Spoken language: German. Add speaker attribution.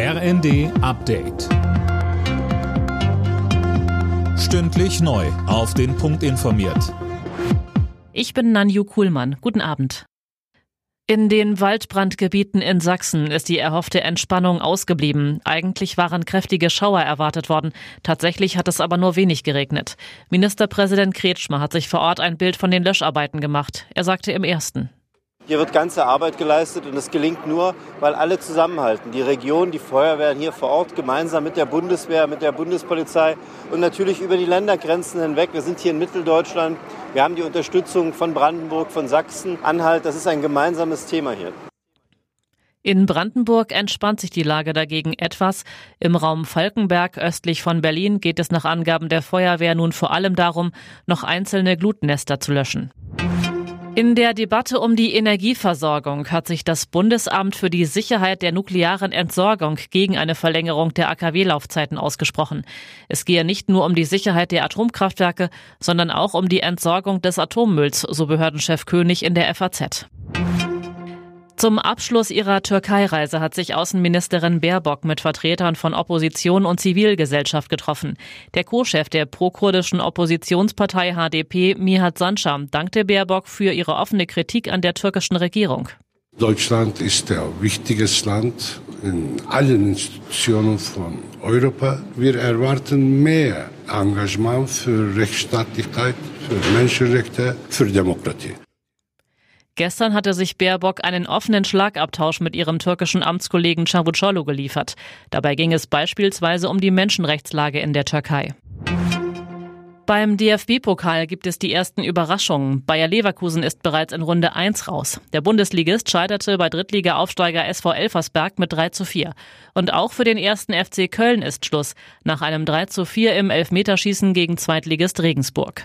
Speaker 1: RND Update. Stündlich neu. Auf den Punkt informiert.
Speaker 2: Ich bin Nanju Kuhlmann. Guten Abend. In den Waldbrandgebieten in Sachsen ist die erhoffte Entspannung ausgeblieben. Eigentlich waren kräftige Schauer erwartet worden. Tatsächlich hat es aber nur wenig geregnet. Ministerpräsident Kretschmer hat sich vor Ort ein Bild von den Löscharbeiten gemacht. Er sagte im ersten.
Speaker 3: Hier wird ganze Arbeit geleistet und es gelingt nur, weil alle zusammenhalten. Die Region, die Feuerwehren hier vor Ort, gemeinsam mit der Bundeswehr, mit der Bundespolizei und natürlich über die Ländergrenzen hinweg. Wir sind hier in Mitteldeutschland. Wir haben die Unterstützung von Brandenburg, von Sachsen, Anhalt. Das ist ein gemeinsames Thema hier.
Speaker 2: In Brandenburg entspannt sich die Lage dagegen etwas. Im Raum Falkenberg östlich von Berlin geht es nach Angaben der Feuerwehr nun vor allem darum, noch einzelne Glutnester zu löschen. In der Debatte um die Energieversorgung hat sich das Bundesamt für die Sicherheit der nuklearen Entsorgung gegen eine Verlängerung der AKW-Laufzeiten ausgesprochen. Es gehe nicht nur um die Sicherheit der Atomkraftwerke, sondern auch um die Entsorgung des Atommülls, so Behördenchef König in der FAZ. Zum Abschluss ihrer Türkei-Reise hat sich Außenministerin Baerbock mit Vertretern von Opposition und Zivilgesellschaft getroffen. Der Co-Chef der pro-kurdischen Oppositionspartei HDP, Mihat Sancham, dankte Baerbock für ihre offene Kritik an der türkischen Regierung.
Speaker 4: Deutschland ist ein wichtiges Land in allen Institutionen von Europa. Wir erwarten mehr Engagement für Rechtsstaatlichkeit, für Menschenrechte, für Demokratie.
Speaker 2: Gestern hatte sich Baerbock einen offenen Schlagabtausch mit ihrem türkischen Amtskollegen Çavuşoğlu geliefert. Dabei ging es beispielsweise um die Menschenrechtslage in der Türkei. Beim DFB-Pokal gibt es die ersten Überraschungen. Bayer Leverkusen ist bereits in Runde 1 raus. Der Bundesligist scheiterte bei Drittliga-Aufsteiger SV Elversberg mit 3 zu 4. Und auch für den ersten FC Köln ist Schluss. Nach einem 3 zu 4 im Elfmeterschießen gegen Zweitligist Regensburg.